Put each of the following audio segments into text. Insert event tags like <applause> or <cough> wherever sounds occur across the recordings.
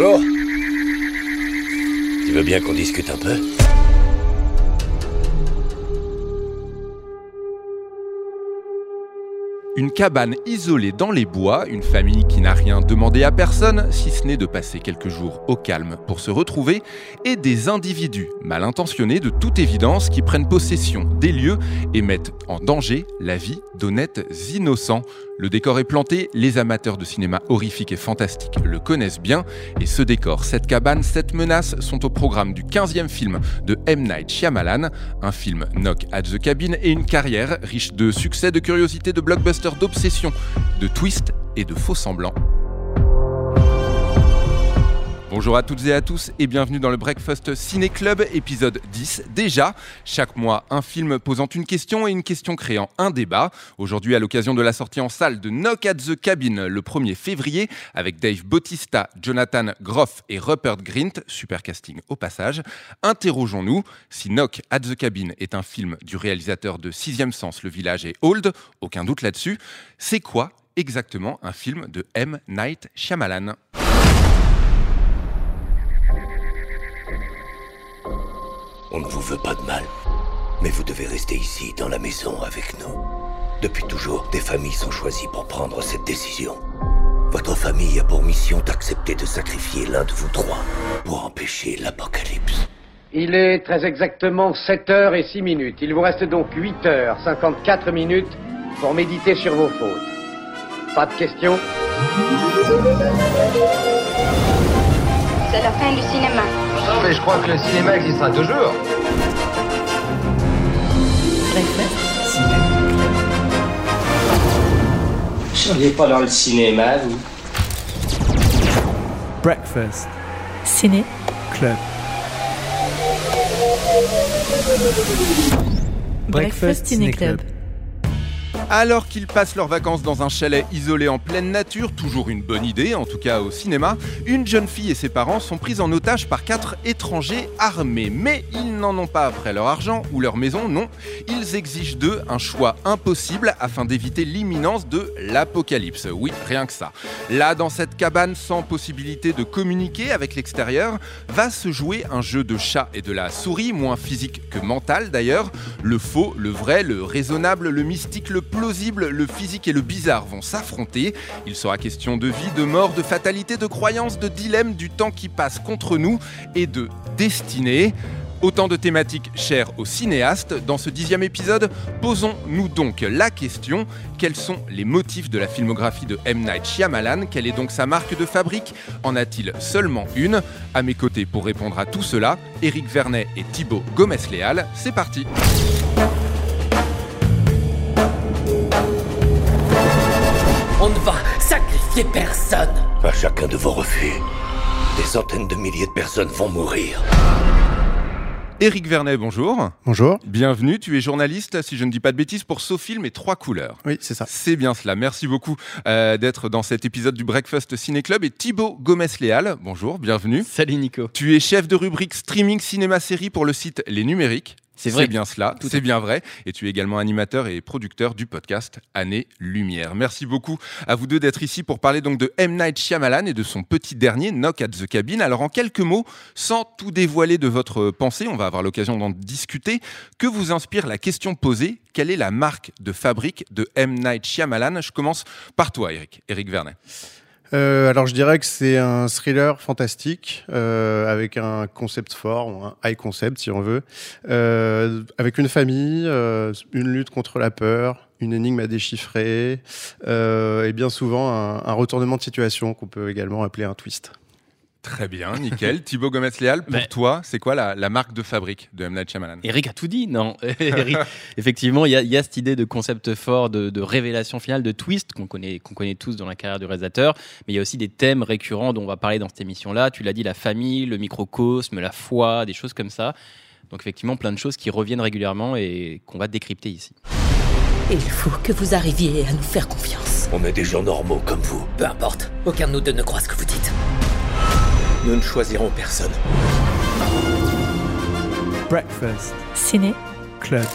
Bonjour. Tu veux bien qu'on discute un peu? Une cabane isolée dans les bois, une famille qui n'a rien demandé à personne, si ce n'est de passer quelques jours au calme pour se retrouver, et des individus mal intentionnés de toute évidence qui prennent possession des lieux et mettent en danger la vie d'honnêtes innocents. Le décor est planté, les amateurs de cinéma horrifique et fantastique le connaissent bien, et ce décor, cette cabane, cette menace sont au programme du 15e film de M. Night Shyamalan, un film Knock at the Cabin et une carrière riche de succès, de curiosité, de blockbuster, d'obsession, de twists et de faux semblants. Bonjour à toutes et à tous et bienvenue dans le Breakfast Ciné Club, épisode 10. Déjà, chaque mois, un film posant une question et une question créant un débat. Aujourd'hui, à l'occasion de la sortie en salle de Knock at the Cabin le 1er février, avec Dave Bautista, Jonathan Groff et Rupert Grint, super casting au passage, interrogeons-nous si Knock at the Cabin est un film du réalisateur de Sixième Sens, Le Village et Old, aucun doute là-dessus, c'est quoi exactement un film de M. Night Shyamalan? On ne vous veut pas de mal. Mais vous devez rester ici, dans la maison, avec nous. Depuis toujours, des familles sont choisies pour prendre cette décision. Votre famille a pour mission d'accepter de sacrifier l'un de vous trois pour empêcher l'apocalypse. Il est très exactement 7 heures et 6 minutes. Il vous reste donc 8 heures 54 minutes pour méditer sur vos fautes. Pas de questions? C'est la fin du cinéma. Non, mais je crois que le cinéma existera toujours. Vous seriez pas dans le cinéma, vous? Breakfast Ciné Club. Breakfast Ciné Club. Alors qu'ils passent leurs vacances dans un chalet isolé en pleine nature, toujours une bonne idée, en tout cas au cinéma, une jeune fille et ses parents sont pris en otage par quatre étrangers armés. Mais ils n'en ont pas après leur argent ou leur maison, non. Ils exigent d'eux un choix impossible afin d'éviter l'imminence de l'apocalypse. Oui, rien que ça. Là, dans cette cabane sans possibilité de communiquer avec l'extérieur, va se jouer un jeu de chat et de la souris, moins physique que mental d'ailleurs. Le faux, le vrai, le raisonnable, le mystique, le plausible, le physique et le bizarre vont s'affronter. Il sera question de vie, de mort, de fatalité, de croyance, de dilemme, du temps qui passe contre nous et de destinée. Autant de thématiques chères aux cinéastes. Dans ce dixième épisode, posons-nous donc la question quels sont les motifs de la filmographie de M. Night Shyamalan? Quelle est donc sa marque de fabrique? En a-t-il seulement une? À mes côtés pour répondre à tout cela, Éric Vernet et Thibaut Gomez-Léal. C'est parti personne. À chacun de vos refus, des centaines de milliers de personnes vont mourir. Éric Vernet, bonjour. Bonjour. Bienvenue, tu es journaliste, si je ne dis pas de bêtises, pour Sofilm et Trois Couleurs. Oui, c'est ça. C'est bien cela. Merci beaucoup euh, d'être dans cet épisode du Breakfast Ciné Club. Et Thibaut Gomez-Léal, bonjour, bienvenue. Salut Nico. Tu es chef de rubrique streaming cinéma-série pour le site Les Numériques. C'est vrai. bien cela, Tout c'est bien vrai. Et tu es également animateur et producteur du podcast Année Lumière. Merci beaucoup à vous deux d'être ici pour parler donc de M. Night Shyamalan et de son petit dernier, Knock at the Cabin. Alors en quelques mots, sans tout dévoiler de votre pensée, on va avoir l'occasion d'en discuter, que vous inspire la question posée? Quelle est la marque de fabrique de M. Night Shyamalan? Je commence par toi, Eric. Eric Vernet. Euh, alors je dirais que c'est un thriller fantastique euh, avec un concept fort, un high concept si on veut, euh, avec une famille, euh, une lutte contre la peur, une énigme à déchiffrer euh, et bien souvent un retournement de situation qu'on peut également appeler un twist. Très bien, nickel. <laughs> Thibaut Gomez-Léal, pour Mais- toi, c'est quoi la, la marque de fabrique de M. Night Shyamalan? Eric a tout dit, non <laughs> <laughs> Eric, Effectivement, il y, a- il y a cette idée de concept fort, de, de révélation finale, de twist qu'on connaît, qu'on connaît tous dans la carrière du réalisateur. Mais il y a aussi des thèmes récurrents dont on va parler dans cette émission-là. Tu l'as dit, la famille, le microcosme, la foi, des choses comme ça. Donc effectivement, plein de choses qui reviennent régulièrement et qu'on va décrypter ici. Il faut que vous arriviez à nous faire confiance. On est des gens normaux comme vous. Peu importe, aucun de nous deux ne croit ce que vous dites. Nous ne choisirons personne. Breakfast Ciné Club.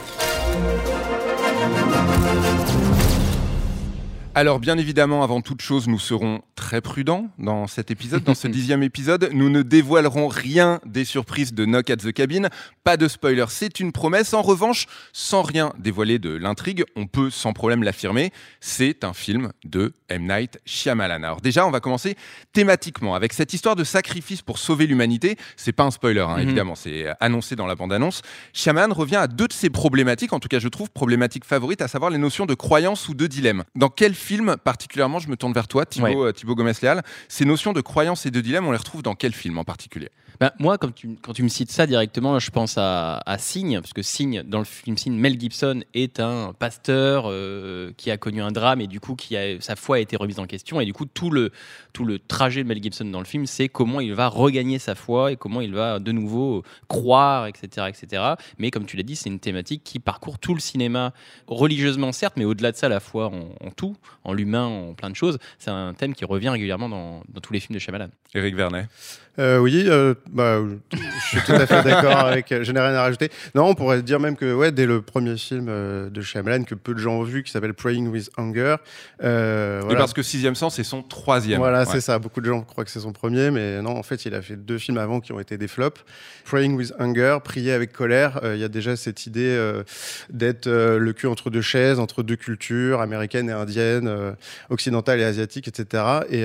Alors bien évidemment, avant toute chose, nous serons très prudents dans cet épisode, dans ce <laughs> dixième épisode. Nous ne dévoilerons rien des surprises de Knock at the Cabin. Pas de spoiler, c'est une promesse. En revanche, sans rien dévoiler de l'intrigue, on peut sans problème l'affirmer, c'est un film de M. Night Shyamalan. Alors déjà, on va commencer thématiquement avec cette histoire de sacrifice pour sauver l'humanité. C'est pas un spoiler, hein, Mhm. évidemment, c'est annoncé dans la bande-annonce. Shyamalan revient à deux de ses problématiques, en tout cas je trouve problématiques favorites, à savoir les notions de croyance ou de dilemme. Dans quel film particulièrement, je me tourne vers toi, Thibaut, Ouais. euh, Thibaut Gomez-Léal, ces notions de croyance et de dilemme, on les retrouve dans quel film en particulier? Ben, moi, quand tu, me cites ça directement, je pense à, Signe, parce que Signe, dans le film Signe, Mel Gibson est un pasteur euh, qui a connu un drame et du coup, qui a, sa foi a été remise en question. Et du coup, tout le, tout le trajet de Mel Gibson dans le film, c'est comment il va regagner sa foi et comment il va de nouveau croire, etc. etc. Mais comme tu l'as dit, c'est une thématique qui parcourt tout le cinéma, religieusement certes, mais au-delà de ça, la foi en, tout, en l'humain, en plein de choses. C'est un thème qui revient régulièrement dans, dans tous les films de Shyamalan. Éric Vernet Euh, oui, euh, bah, je suis tout à fait d'accord <laughs> avec. euh, Je n'ai rien à rajouter. Non, on pourrait dire même que ouais, dès le premier film euh, de Shyamalan que peu de gens ont vu, qui s'appelle Praying with Hunger. voilà. parce que Sixième Sens, c'est son troisième. Voilà, Ouais. c'est ça. Beaucoup de gens croient que c'est son premier, mais non, en fait, il a fait deux films avant qui ont été des flops. Praying with Hunger, Prier avec colère. Il y a déjà cette idée d'être le cul entre deux chaises, entre deux cultures, américaine et indienne, occidentale et asiatique, etc. Et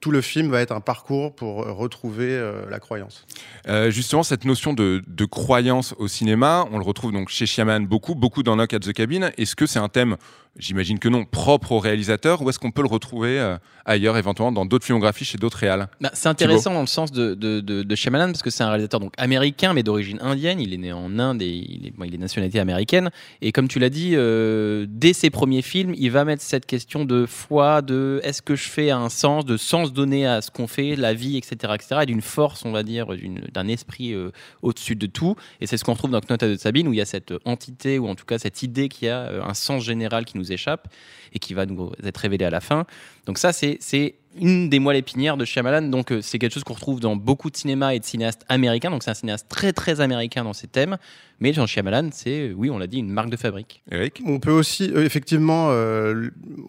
tout le film va être un parcours pour euh, retrouver euh, la croyance. Euh, justement, cette notion de, de croyance au cinéma, on le retrouve donc chez Shyamalan beaucoup, beaucoup dans Knock at the Cabin. Est-ce que c'est un thème, j'imagine que non, propre au réalisateur, ou est-ce qu'on peut le retrouver euh, ailleurs, éventuellement dans d'autres filmographies, chez d'autres réals? Bah, c'est intéressant dans le sens de, de, de, de Shyamalan parce que c'est un réalisateur donc américain mais d'origine indienne. Il est né en Inde et il est, bon, il est nationalité américaine. Et comme tu l'as dit, euh, dès ses premiers films, il va mettre cette question de foi, de est-ce que je fais un sens, de sens donné à ce qu'on fait, la vie, etc., etc., et d'une force, on va dire, d'un esprit euh, au-dessus de tout. Et c'est ce qu'on retrouve dans Knota de Sabine où il y a cette entité ou en tout cas cette idée qui a euh, un sens général qui nous échappe et qui va nous être révélé à la fin. Donc ça, c'est une des moelles épinières de Shyamalan. Donc euh, c'est quelque chose qu'on retrouve dans beaucoup de cinéma et de cinéastes américains. Donc c'est un cinéaste très très américain dans ses thèmes. Mais Jean Shyamalan, c'est, euh, oui, on l'a dit, une marque de fabrique. Eric? On peut aussi euh, effectivement euh,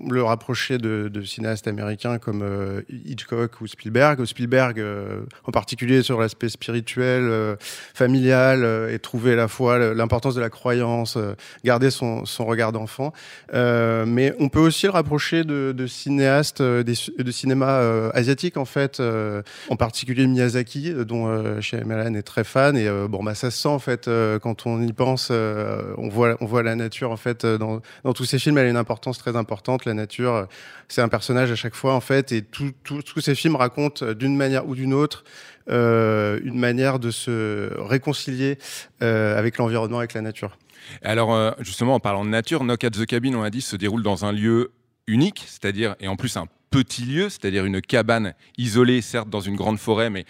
le- rapprocher de, de cinéastes américains comme euh, Hitchcock ou Spielberg. Spielberg, euh, en particulier sur l'aspect spirituel, euh, familial, euh, et trouver à la fois l'importance de la croyance, euh, garder son, son regard d'enfant. Euh, mais on peut aussi le rapprocher de, de cinéastes euh, des- de euh, asiatique en fait, euh, en particulier Miyazaki, euh, dont Shyamalan est très fan. Et bon, bah ça se sent en fait quand on y pense. on voit, on voit la nature en fait dans, tous ces films. Elle a une importance très importante. La nature, c'est un personnage à chaque fois en fait, et tout- tout- tous ces films racontent d'une manière ou d'une autre. une manière de se réconcilier avec l'environnement, avec la nature. Alors, justement, en parlant de nature, Knock at the Cabin, on a dit, se déroule dans un lieu unique, c'est-à-dire, et en plus un petit lieu, c'est-à-dire une cabane isolée, certes dans une grande forêt, mais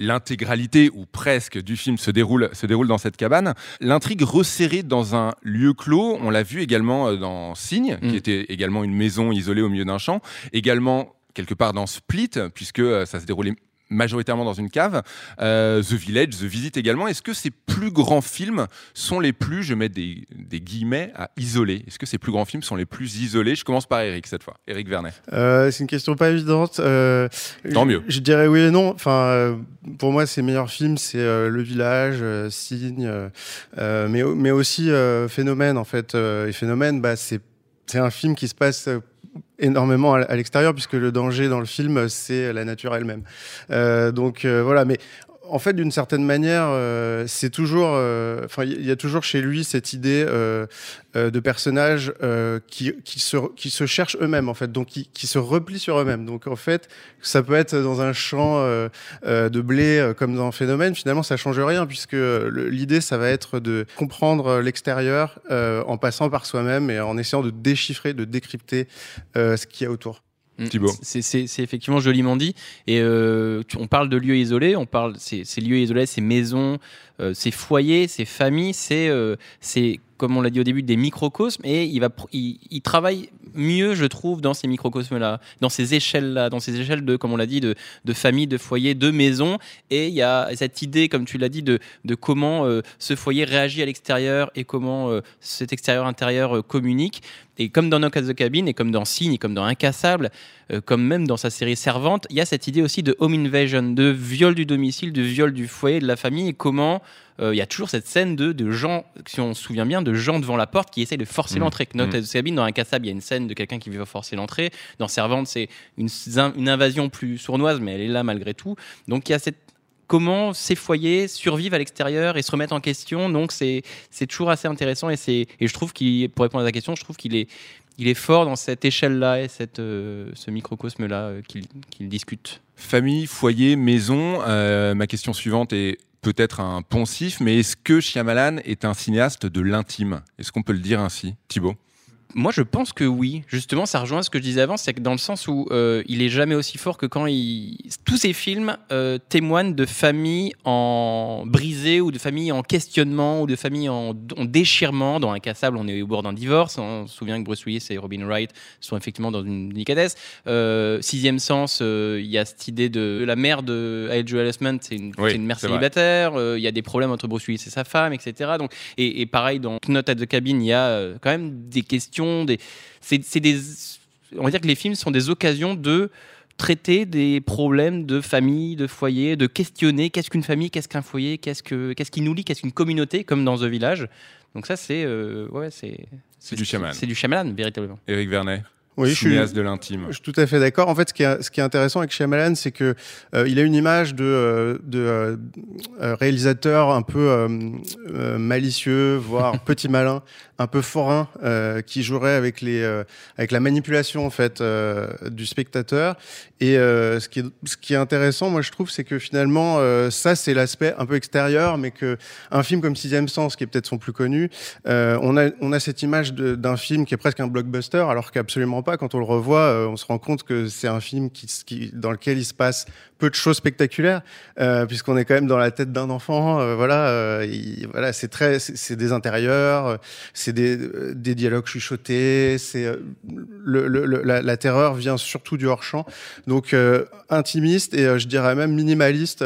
l'intégralité ou presque du film se déroule, se déroule dans cette cabane. L'intrigue resserrée dans un lieu clos, on l'a vu également euh, dans Signe, Mm. qui était également une maison isolée au milieu d'un champ, également quelque part dans Split, puisque euh, ça se déroulait majoritairement dans une cave. Euh, The Village, The Visit également. Est-ce que ces plus grands films sont les plus, je mets des, des guillemets, à isoler? Est-ce que ces plus grands films sont les plus isolés? Je commence par Eric cette fois. Eric Vernet. Euh, c'est une question pas évidente. Euh, Tant je- mieux. Je dirais oui et non. Enfin, pour moi, ses meilleurs films, c'est Le Village, Signe, mais, mais aussi Phénomène, en fait. Et Phénomène, bah, c'est c'est un film qui se passe énormément à, l'extérieur, puisque le danger dans le film, c'est la nature elle-même. Euh, donc euh, voilà, mais en fait, d'une certaine manière, euh, c'est toujours, euh, enfin, il y a toujours chez lui cette idée euh, euh, de personnages euh, qui, qui, se, qui se cherchent eux-mêmes, en fait, donc qui, qui se replient sur eux-mêmes. Donc, en fait, ça peut être dans un champ de blé comme dans Phénomène. Finalement, ça change rien puisque l'idée, ça va être de comprendre l'extérieur en passant par soi-même et en essayant de déchiffrer, de décrypter ce qu'il y a autour. Mm. C'est- effectivement joliment dit. Et euh, tu- on parle de lieux isolés, on parle ces, lieux isolés, ces maisons ces foyers, ces familles, c'est, euh, c'est comme on l'a dit au début, des microcosmes et il, va, il, il travaille mieux, je trouve, dans ces microcosmes-là, dans ces échelles-là, dans ces échelles de, comme on l'a dit, de, de famille, de foyer, de maison. Et il y a cette idée, comme tu l'as dit, de, de comment euh, ce foyer réagit à l'extérieur et comment euh, cet extérieur-intérieur euh, communique. Et comme dans Knock at the Cabin, et comme dans Signe, et comme dans Incassable, euh, comme même dans sa série Servante, il y a cette idée aussi de home invasion, de viol du domicile, de viol du foyer, de la famille, et comment euh, il y a toujours cette scène de, de gens, si on se souvient bien, de gens devant la porte qui essayent de forcer Mmh. l'entrée. Knock Mmh. Cabin, dans Incassable, il y a une scène de quelqu'un qui veut forcer l'entrée. Dans Servante, c'est une, une invasion plus sournoise, mais elle est là malgré tout. Donc il y a cette comment ces foyers survivent à l'extérieur et se remettent en question. Donc c'est toujours assez intéressant et et je trouve qu'il pour répondre à ta question, je trouve qu'il est il est fort dans cette échelle-là et cette, euh, ce microcosme-là euh, qu'il qu'il discute. Famille, foyer, maison. Euh, ma question suivante est peut-être un poncif, mais est-ce que Shyamalan est un cinéaste de l'intime? Est-ce qu'on peut le dire ainsi, Thibaut? Moi, je pense que oui. Justement, ça rejoint ce que je disais avant, c'est que dans le sens où euh, il est jamais aussi fort que quand il. Tous ces films euh, témoignent de familles en brisées ou de familles en questionnement ou de familles en, en déchirement. Dans Incassable, on est au bord d'un divorce. On se souvient que Bruce Willis et Robin Wright sont effectivement dans une délicatesse. Euh, Sixième Sens, il y a cette idée de, de la mère de Ed Joel Osment, c'est une, Oui, une mère célibataire. Il y a des problèmes entre Bruce Willis et sa femme, etc. Donc, et, et pareil, dans Note at the Cabin, il y a quand même des questions. Des, c'est, c'est des, on va dire que les films sont des occasions de traiter des problèmes de famille, de foyer, de questionner qu'est-ce qu'une famille, qu'est-ce qu'un foyer, qu'est-ce, que, qu'est-ce qui nous lie, qu'est-ce qu'une communauté, comme dans The Village. Donc ça, c'est, euh, ouais, c'est, C'est du Shyamalan. C'est du Shyamalan, véritablement. Éric Vernet Oui, je suis- de l'intime. Je suis tout à fait d'accord. En fait, ce qui est, ce qui est intéressant avec Shyamalan, c'est que euh, il a une image de, euh, de euh, réalisateur un peu euh, malicieux, voire <laughs> petit malin, un peu forain, qui jouerait avec les, avec la manipulation en fait du spectateur. Et ce qui est, ce qui est intéressant, moi je trouve, c'est que finalement, ça c'est l'aspect un peu extérieur, mais que un film comme Sixième Sens, qui est peut-être son plus connu, on a, on a cette image d'un film qui est presque un blockbuster, alors qu'absolument Quand on le revoit, euh, on se rend compte que c'est un film dans lequel il se passe peu de choses spectaculaires, euh, puisqu'on est quand même dans la tête d'un enfant. euh, voilà, il- voilà, c'est très, c'est des intérieurs, c'est des, dialogues chuchotés, la, terreur vient surtout du hors champ, donc intimiste et je dirais même minimaliste.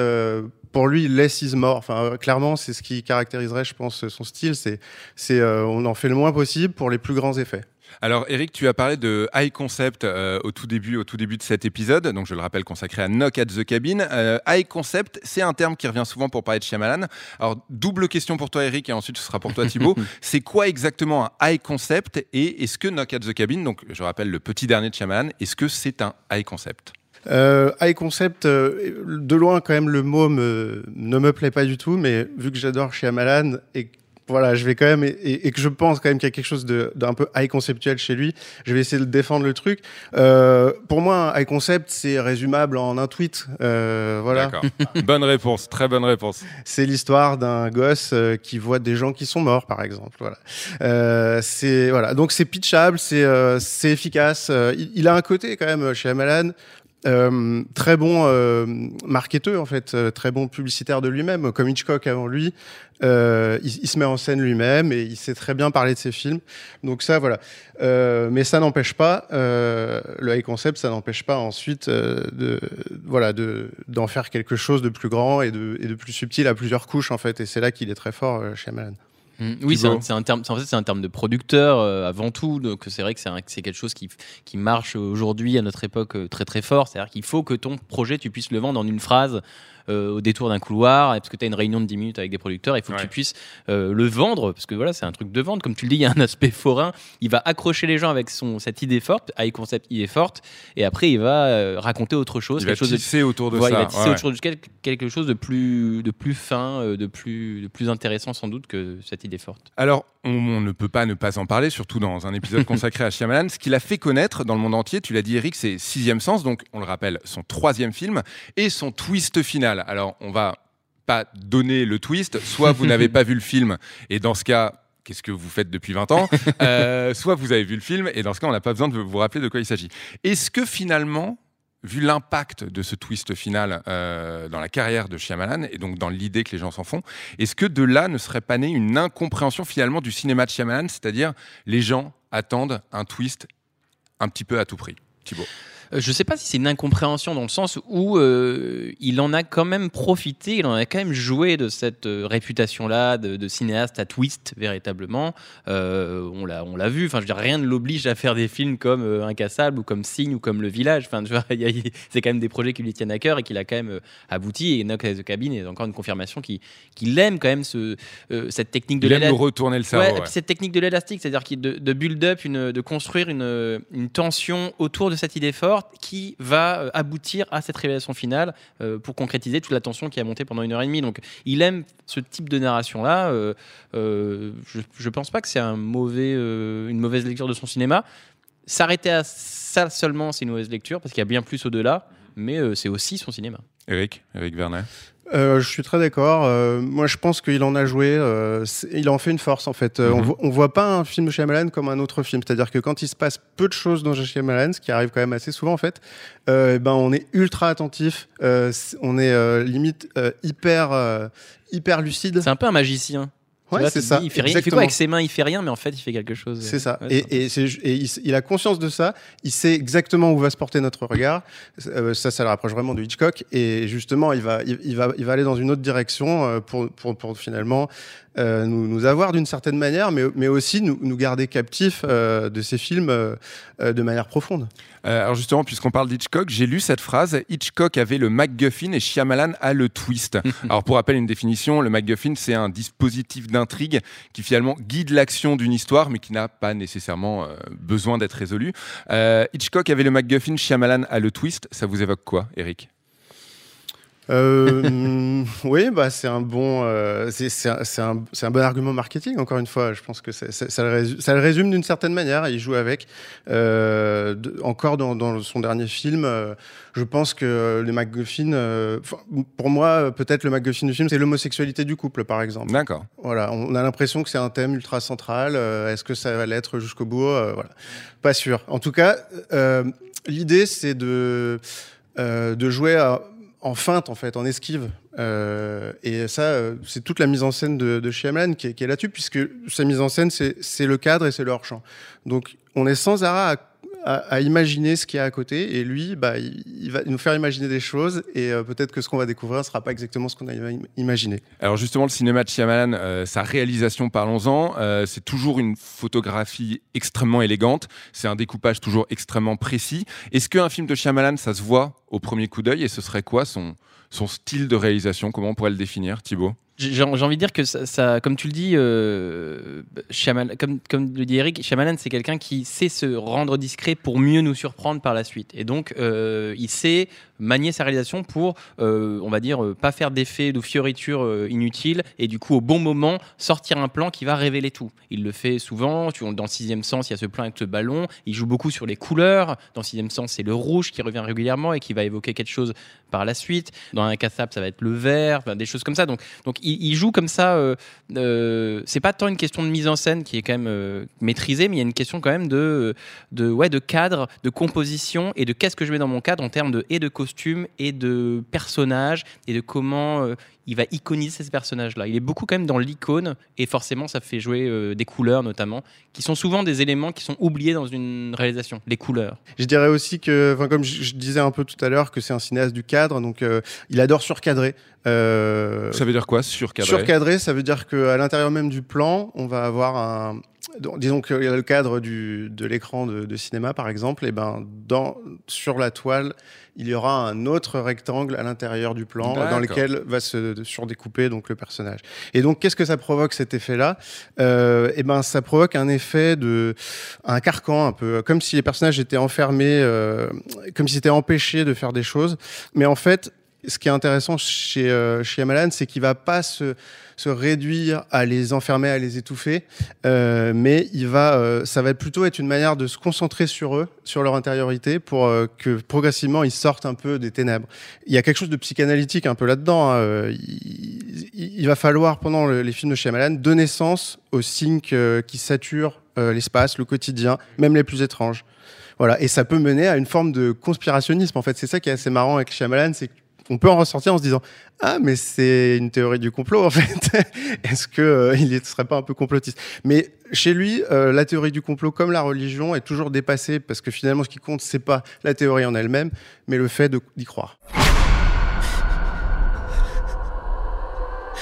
pour lui, less is more. Clairement, c'est ce qui caractériserait, je pense, son style. C'est, on en fait le moins possible pour les plus grands effets. Alors Eric, tu as parlé de high concept euh, au tout début, au tout début de cet épisode, donc je le rappelle consacré à Knock at the Cabin. Euh, high concept, c'est un terme qui revient souvent pour parler de Shyamalan. Alors double question pour toi Eric et ensuite ce sera pour toi Thibaut. <laughs> c'est quoi exactement un high concept et est-ce que Knock at the Cabin, donc je rappelle le petit dernier de Shyamalan, est-ce que c'est un high concept? Euh, high concept, euh, de loin quand même le mot me, ne me plaît pas du tout, mais vu que j'adore Shyamalan et voilà, je vais quand même et, et que je pense quand même qu'il y a quelque chose d'un peu high conceptuel chez lui. Je vais essayer de défendre le truc. Euh, pour moi, un high concept, c'est résumable en un tweet. Euh, voilà. D'accord. <laughs> bonne réponse, très bonne réponse. C'est l'histoire d'un gosse euh, qui voit des gens qui sont morts, par exemple. Voilà. Euh, c'est voilà. Donc c'est pitchable, c'est c'est efficace. Il, il a un côté quand même chez Amalan. Euh, très bon euh, marketeur en fait, euh, très bon publicitaire de lui-même, comme Hitchcock avant lui. Euh, il, il se met en scène lui-même et il sait très bien parler de ses films. Donc ça, voilà. Euh, mais ça n'empêche pas euh, le high concept, ça n'empêche pas ensuite de voilà de d'en faire quelque chose de plus grand et de, et de plus subtil à plusieurs couches en fait. Et c'est là qu'il est très fort chez Malan. Mm, Oui, c'est un, terme. En fait, c'est un terme de producteur euh, avant tout. Donc, c'est vrai que c'est un- que c'est quelque chose qui, qui marche aujourd'hui à notre époque euh, très très fort. C'est-à-dire qu'il faut que ton projet, tu puisses le vendre en une phrase euh, au détour d'un couloir, parce que tu as une réunion de 10 minutes avec des producteurs, il faut que tu puisses euh, le vendre, parce que voilà, c'est un truc de vente. Comme tu le dis, il y a un aspect forain. Il va accrocher les gens avec son, cette idée forte, high concept, idée forte, et après, il va euh, raconter autre chose. Il va quelque chose tisser autour de Voilà, ça, Il va tisser ouais, autour de quelque, quelque chose de plus, de plus fin, de plus, de plus intéressant sans doute que cette idée forte. Alors, on, on ne peut pas ne pas en parler, surtout dans un épisode <laughs> consacré à Shyamalan. Ce qu'il a fait connaître dans le monde entier, tu l'as dit Eric, c'est Sixième Sens, donc on le rappelle, son troisième film, et son twist final. Alors, on va pas donner le twist, soit vous n'avez <laughs> pas vu le film, et dans ce cas... Qu'est-ce que vous faites depuis 20 ans <laughs> Euh, Soit vous avez vu le film, et dans ce cas, on n'a pas besoin de vous rappeler de quoi il s'agit. Est-ce que finalement, vu l'impact de ce twist final euh, dans la carrière de Shyamalan et donc dans l'idée que les gens s'en font, est-ce que de là ne serait pas née une incompréhension finalement du cinéma de Shyamalan, c'est-à-dire les gens attendent un twist un petit peu à tout prix Thibaut? Euh, je sais pas si c'est une incompréhension dans le sens où euh, il en a quand même profité, il en a quand même joué de cette euh, réputation-là de, de cinéaste à twist véritablement. Euh, on l'a, on l'a vu. Enfin, je veux dire, rien ne l'oblige à faire des films comme Incassable ou comme Signe ou comme Le Village. Enfin, tu vois, <laughs> il y a- il- c'est quand même des projets qui lui tiennent à cœur et qu'il a quand même abouti. Et Knock at the Cabin est encore une confirmation qu'il, qu'il aime quand même ce, cette technique de Il aime l'éla- nous retourner le cerveau. Ouais, ouais. cette technique de l'élastique, c'est-à-dire de, de build-up, une- de construire une, une tension autour de cette idée forte qui va euh, aboutir à cette révélation finale euh, pour concrétiser toute la tension qui a monté pendant une heure et demie. Donc il aime ce type de narration-là. euh, je ne pense pas que c'est une mauvaise lecture de son cinéma. S'arrêter à ça seulement, c'est une mauvaise lecture parce qu'il y a bien plus au-delà, mais c'est aussi son cinéma. Eric, Eric Vernet. Euh, je suis très d'accord. Euh, moi, je pense qu'il en a joué. euh, il en fait une force, en fait. Euh, on, Mhm. vo- on voit pas un film de Shyamalan comme un autre film. C'est-à-dire que quand il se passe peu de choses dans Shyamalan, ce qui arrive quand même assez souvent, en fait, euh, eh ben, on est ultra attentif. Euh, on est euh, limite euh, hyper, euh, hyper lucide. C'est un peu un magicien. Ouais, c'est ça. dis, Il fait, rien, il fait quoi avec ses mains Il fait rien, mais en fait, il fait quelque chose. C'est ça. Ouais, et et, c'est- et il, a conscience de ça. Il sait exactement où va se porter notre regard. Euh, ça, ça le rapproche vraiment de Hitchcock. Et justement, il va, il, il va, il va aller dans une autre direction euh, pour, pour, pour finalement euh, nous, nous avoir d'une certaine manière, mais, mais aussi nous, nous garder captifs euh, de ces films euh, euh, de manière profonde. Euh, alors justement, puisqu'on parle d'Hitchcock, j'ai lu cette phrase Hitchcock avait le MacGuffin et Shyamalan a le twist. <laughs> alors pour rappel, une définition le MacGuffin, c'est un dispositif d'intrigue qui finalement guide l'action d'une histoire, mais qui n'a pas nécessairement euh, besoin d'être résolu. Euh, Hitchcock avait le MacGuffin, Shyamalan a le twist. Ça vous évoque quoi, Eric? Euh, <laughs> oui, bah, c'est un bon, euh, c'est un, un, un bon argument marketing. Encore une fois, je pense que ça, le résume, d'une certaine manière. Il joue avec. Euh, de- encore dans, dans son dernier film, je pense que le MacGuffin, pour moi, peut-être le MacGuffin du film, c'est l'homosexualité du couple, par exemple. D'accord. Voilà, on a l'impression que c'est un thème ultra central. Est-ce que ça va l'être jusqu'au bout Voilà, pas sûr. En tout cas, l'idée c'est de de jouer à- en feinte en fait, en esquive. Euh, et ça, euh, c'est toute la mise en scène de, de Shyamalan qui est, qui est là-dessus, puisque sa mise en scène, c'est le cadre et c'est le hors-champ. Donc, on est sans arrêt à, à- imaginer ce qu'il y a à côté, et lui, bah, il, va nous faire imaginer des choses, et euh, peut-être que ce qu'on va découvrir ne sera pas exactement ce qu'on a im- imaginé. Alors justement, le cinéma de Shyamalan, euh, sa réalisation, parlons-en, euh, c'est toujours une photographie extrêmement élégante, c'est un découpage toujours extrêmement précis. Est-ce qu'un film de Shyamalan, ça se voit au premier coup d'œil? Et ce serait quoi son, son style de réalisation? Comment on pourrait le définir, Thibaut? J'ai envie de dire que ça, ça- comme tu le dis, euh, comme, comme le dit Eric, Shyamalan, c'est quelqu'un qui sait se rendre discret pour mieux nous surprendre par la suite. Et donc, euh, il sait manier sa réalisation pour, euh, on va dire, euh, pas faire d'effets de fioritures euh, inutiles et du coup, au bon moment, sortir un plan qui va révéler tout. Il le fait souvent. Tu, dans Sixième Sens, il y a ce plan avec ce ballon. Il joue beaucoup sur les couleurs. Dans Sixième Sens, c'est le rouge qui revient régulièrement et qui va évoquer quelque chose par la suite. Dans un cassable, ça va être le vert, des choses comme ça. Donc, donc il, joue comme ça. C'est pas tant une question de mise en scène qui est quand même maîtrisée, mais il y a une question quand même de, de, ouais, de cadre, de composition et de qu'est-ce que je mets dans mon cadre en termes de et de costume et de personnages et de comment euh, il va iconiser ces personnages-là. Il est beaucoup quand même dans l'icône et forcément ça fait jouer euh, des couleurs notamment, qui sont souvent des éléments qui sont oubliés dans une réalisation. Les couleurs. Je dirais aussi que, comme je, je disais un peu tout à l'heure, que c'est un cinéaste du cadre, donc euh, il adore surcadrer. Euh, Ça veut dire quoi, surcadré Surcadrer, ça veut dire qu'à l'intérieur même du plan, on va avoir un. Donc, Disons qu'il y a le cadre du, de l'écran de, de cinéma, par exemple, et ben dans, sur la toile, il y aura un autre rectangle à l'intérieur du plan dans lequel va se surdécouper donc le personnage. Et donc, qu'est-ce que ça provoque cet effet-là? Euh, Et ben, ça provoque un effet de un carcan un peu, comme si les personnages étaient enfermés, euh, comme s'ils étaient empêchés de faire des choses. Mais en fait, ce qui est intéressant chez, euh, chez c'est qu'il va pas se, réduire à les enfermer, à les étouffer, euh, mais euh, ça va plutôt être une manière de se concentrer sur eux, sur leur intériorité, pour euh, que progressivement ils sortent un peu des ténèbres. Il y a quelque chose de psychanalytique un peu là-dedans. hein. Il, va falloir pendant le- les films de Shyamalan donner sens aux signes qui saturent l'espace, le quotidien, même les plus étranges. Voilà, et ça peut mener à une forme de conspirationnisme. En fait, c'est ça qui est assez marrant avec Shyamalan, c'est qu'on peut en ressortir en se disant ah mais c'est une théorie du complot en fait. <laughs> Est-ce que euh, il ne serait pas un peu complotiste? Mais chez lui, euh, la théorie du complot, comme la religion, est toujours dépassée parce que finalement, ce qui compte, c'est pas la théorie en elle-même, mais le fait d'y croire.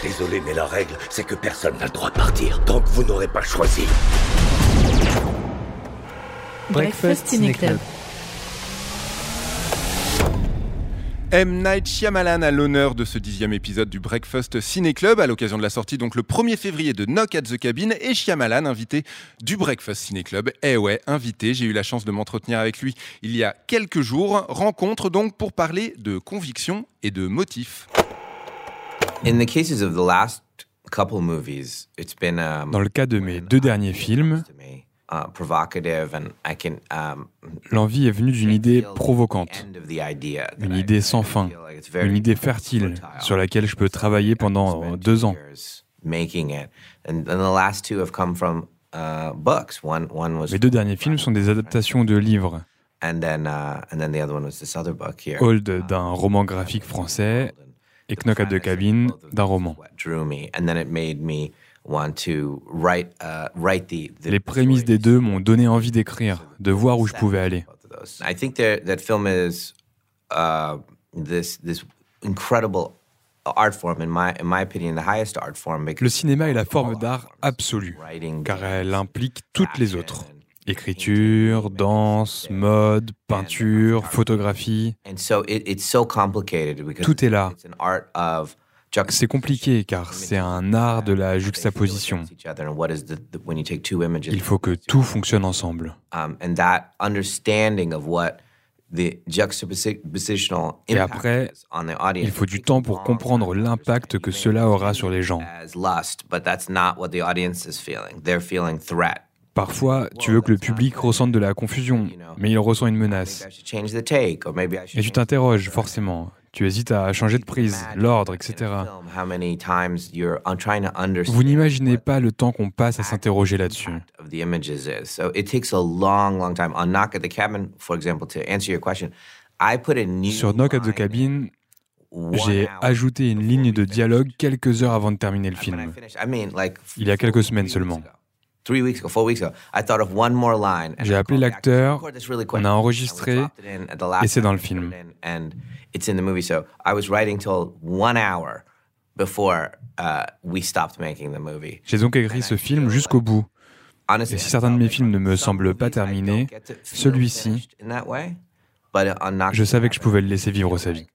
Désolé, mais la règle, c'est que personne n'a le droit de partir tant que vous n'aurez pas choisi. Breakfast. M. Night Shyamalan à l'honneur de ce dixième épisode du Breakfast Ciné Club, à l'occasion de la sortie donc le 1er février de Knock at the Cabin et Shyamalan, invité du Breakfast Ciné Club. Eh ouais, invité, j'ai eu la chance de m'entretenir avec lui il y a quelques jours. Rencontre donc pour parler de conviction et de motifs. In the cases of the last couple movies, it's been um, Dans le cas de mes deux derniers films, l'envie est venue d'une idée provocante, une idée sans fin, une idée fertile sur laquelle je peux travailler pendant deux ans. uh, Mes deux derniers films sont des adaptations de livres. and then uh, and then the other one was this other book here. Hold d'un roman graphique français et Knock at the Cabin d'un roman. Uh, Les prémices des deux m'ont donné envie d'écrire, de voir où je pouvais aller. those. I think that that film is this this incredible art form in my in my opinion the highest art form because Le cinéma est la forme d'art absolue, car elle implique toutes les autres. Écriture, danse, mode, peinture, photographie. Tout est là. C'est compliqué car c'est un art de la juxtaposition. two images Il faut que tout fonctionne ensemble. um, and that understanding of what the juxtapositional Et après, il faut du temps pour comprendre l'impact que cela aura sur les gens. as lust but that's not what the audience is feeling they're feeling threat Parfois, tu veux que le public ressente de la confusion, mais il ressent une menace. Et tu t'interroges forcément. Tu hésites à changer de prise, l'ordre, etc. Vous n'imaginez pas le temps qu'on passe à s'interroger là-dessus. Sur Knock at the Cabin, j'ai ajouté une ligne de dialogue quelques heures avant de terminer le film. Il y a quelques semaines seulement. Three weeks ago, four weeks ago, I thought of one more line. and J'ai appelé l'acteur, on a enregistré, et c'est dans le film. put it in, And it's in the movie. So I was writing till one hour before we stopped making the movie. J'ai donc écrit ce film jusqu'au bout. Et si certains de mes films ne me semblent pas terminés, celui-ci, je savais que je pouvais le laisser vivre sa vie.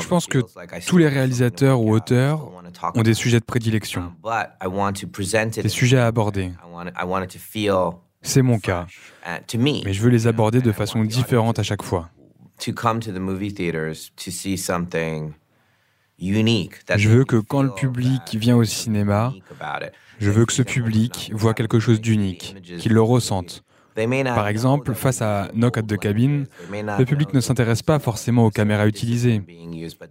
Je pense que tous les réalisateurs ou auteurs ont des sujets de prédilection, it. des sujets à aborder. C'est mon cas, uh, mais je veux les aborder de façon différente à chaque fois. Je veux que quand le public vient au cinéma, je veux que ce public voit quelque chose d'unique, qu'il le ressente. Par exemple, face à Knock at the Cabin, le public ne s'intéresse pas forcément aux caméras utilisées,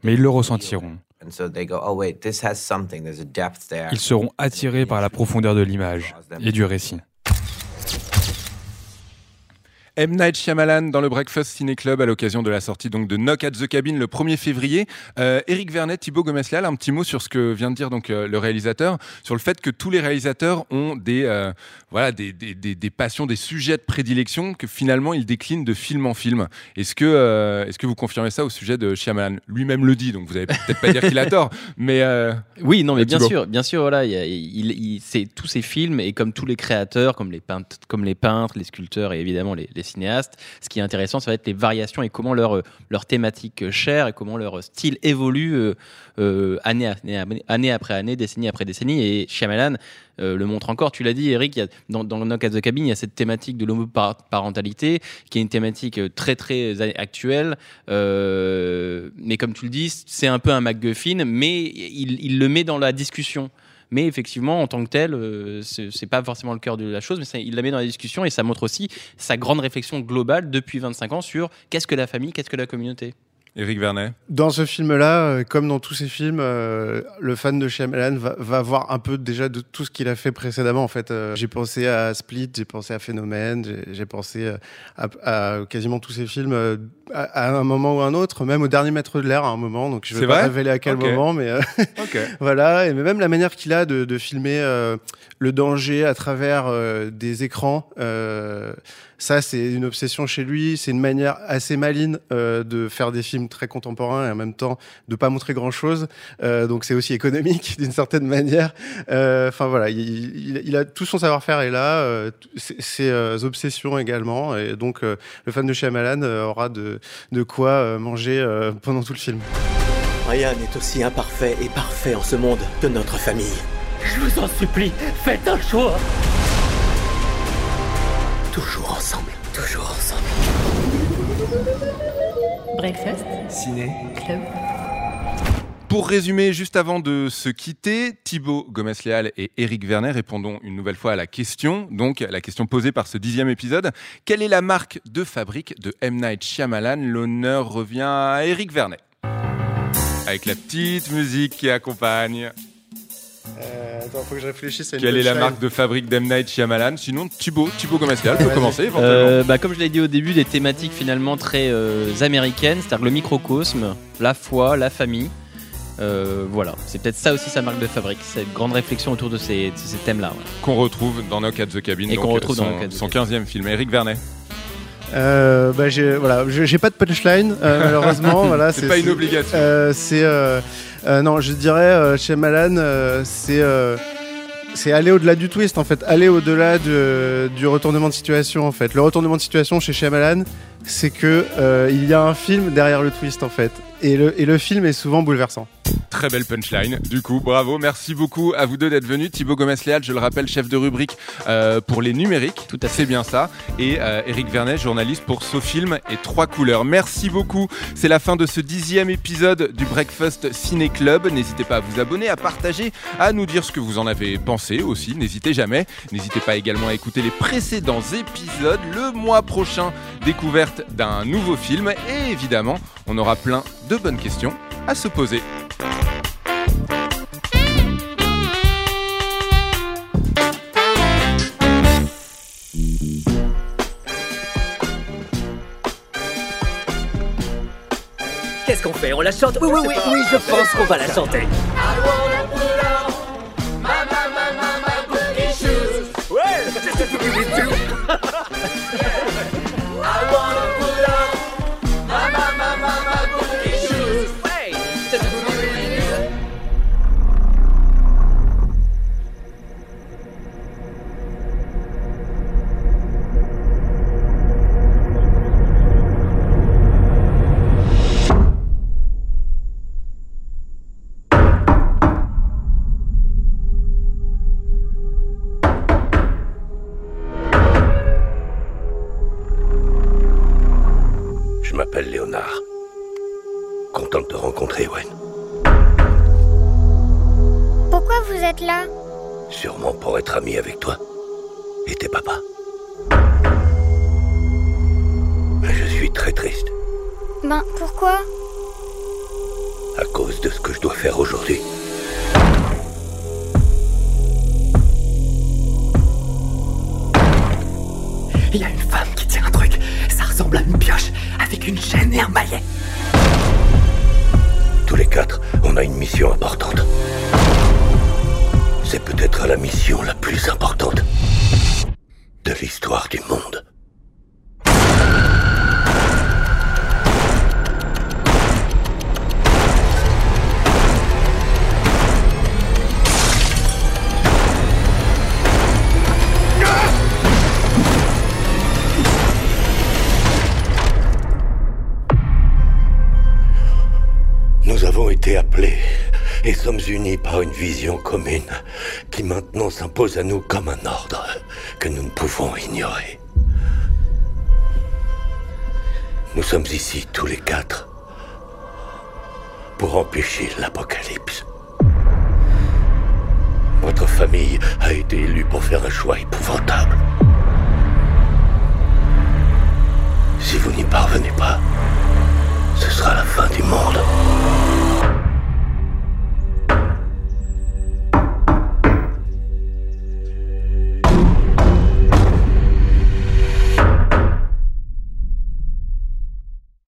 mais ils le ressentiront. Ils seront attirés par la profondeur de l'image et du récit. M. Night Shyamalan dans le Breakfast Ciné Club à l'occasion de la sortie donc de Knock at the Cabin le 1er février. Euh, Eric Vernet, Thibaut Gomeslial, un petit mot sur ce que vient de dire donc euh, le réalisateur, sur le fait que tous les réalisateurs ont des euh, voilà des, des, des, des passions, des sujets de prédilection que finalement ils déclinent de film en film. Est-ce que euh, est-ce que vous confirmez ça au sujet de Shyamalan? Lui-même le dit, donc vous allez peut-être pas dire qu'il a tort, <laughs> mais euh, Oui, non, mais bien Thibaut. sûr, bien sûr, voilà, il- c'est tous ces films et comme tous les créateurs, comme les peintres, comme les peintres, les sculpteurs et évidemment les, les cinéastes, ce qui est intéressant, ça va être les variations et comment leur euh, thématique euh, chère et comment leur style évolue euh, euh, année, après année, décennie après décennie. Et Shyamalan euh, le montre encore. Tu l'as dit, Eric, dans, dans Knock at the Cabin, il y a cette thématique de l'homoparentalité qui est une thématique euh, très très actuelle. Euh, mais comme tu le dis, c'est un peu un MacGuffin, mais il le met dans la discussion. Mais effectivement, en tant que tel, euh, c'est pas forcément le cœur de la chose, mais il la met dans la discussion et ça montre aussi sa grande réflexion globale depuis 25 ans sur qu'est-ce que la famille, qu'est-ce que la communauté. Éric Vernet Dans ce film-là, euh, comme dans tous ses films, euh, le fan de Shyamalan va, va voir un peu déjà de tout ce qu'il a fait précédemment. En fait, euh, j'ai pensé à Split, j'ai pensé à Phénomène, j'ai- pensé à, à quasiment tous ses films euh, à, à un moment ou un autre, même au dernier Maître de l'air à un moment. Donc je C'est vais pas révéler à quel moment, mais <laughs> voilà. Et même la manière qu'il a de, de filmer le danger à travers des écrans. Euh, ça, c'est une obsession chez lui. C'est une manière assez maligne euh, de faire des films très contemporains et en même temps de pas montrer grand chose. donc c'est aussi économique <laughs> d'une certaine manière. Euh, Enfin voilà, il, il- il a tout son savoir-faire est là, euh, ses, ses, euh, obsessions également. Et donc euh, le fan de Shyamalan euh, aura de, de quoi euh, manger euh, pendant tout le film. Rien n'est aussi imparfait et parfait en ce monde que notre famille. Je vous en supplie, faites un choix Toujours ensemble. Toujours ensemble. Breakfast. Ciné. Club. Pour résumer, juste avant de se quitter, Thibaut Gomez-Léal et Éric Vernet répondons une nouvelle fois à la question, donc la question posée par ce dixième épisode. Quelle est la marque de fabrique de M. Night Shyamalan? L'honneur revient à Éric Vernet. Avec la petite musique qui accompagne. Euh, attends, faut que je réfléchisse. à une Quelle est la marque de fabrique d'M. Night Shyamalan Sinon, Thibaut, Thibaut Gomez-Léal peut Vas-y. commencer éventuellement. Euh, bah, comme je l'ai dit au début, des thématiques finalement très euh, américaines, c'est-à-dire le microcosme, la foi, la famille. Euh, voilà, c'est peut-être ça aussi sa marque de fabrique, cette grande réflexion autour de ces, de ces thèmes-là. ouais. Qu'on retrouve dans Knock at the Cabin, Et donc, qu'on retrouve son, dans Knock at the son 15e film. Éric Vernet. Euh, bah, j'ai voilà, j'ai j'ai pas de punchline euh, <laughs> malheureusement. voilà, C'est pas une obligation. euh, c'est euh, non, je dirais euh, chez Malan, euh, c'est aller au-delà du twist en fait, aller au-delà de- du retournement de situation en fait. Le retournement de situation chez Shyamalan, c'est que euh, il y a un film derrière le twist en fait, et le et le film est souvent bouleversant. Très belle punchline. Du coup, bravo. Merci beaucoup à vous deux d'être venus. Thibaut Gomez-Léal, je le rappelle, chef de rubrique euh, pour les numériques. Tout à fait. C'est bien ça. Et euh, Eric Vernet, journaliste pour SoFilm et Trois Couleurs. Merci beaucoup. C'est la fin de ce dixième épisode du Breakfast Ciné Club. N'hésitez pas à vous abonner, à partager, à nous dire ce que vous en avez pensé aussi. N'hésitez jamais. N'hésitez pas également à écouter les précédents épisodes. Le mois prochain, découverte d'un nouveau film. Et évidemment, on aura plein de bonnes questions à se poser. Qu'est-ce qu'on fait? On la chante? Oui, oui, oui, oui, je pense qu'on va la chanter. Ouais, m'appelle Léonard. Content de te rencontrer, Wen. Pourquoi vous êtes là? Sûrement pour être ami avec toi et tes papas. Mais je suis très triste Ben, pourquoi? À cause de ce que je dois faire aujourd'hui. Il y a une femme qui tient un truc. Ça ressemble à une pioche avec une chaîne et. Tous les quatre, on a une mission importante. C'est peut-être la mission la plus importante de l'histoire du monde. Appelés et sommes unis par une vision commune qui maintenant s'impose à nous comme un ordre que nous ne pouvons ignorer. Nous sommes ici tous les quatre pour empêcher l'apocalypse. Votre famille a été élue pour faire un choix épouvantable. Si vous n'y parvenez pas, ce sera la fin du monde.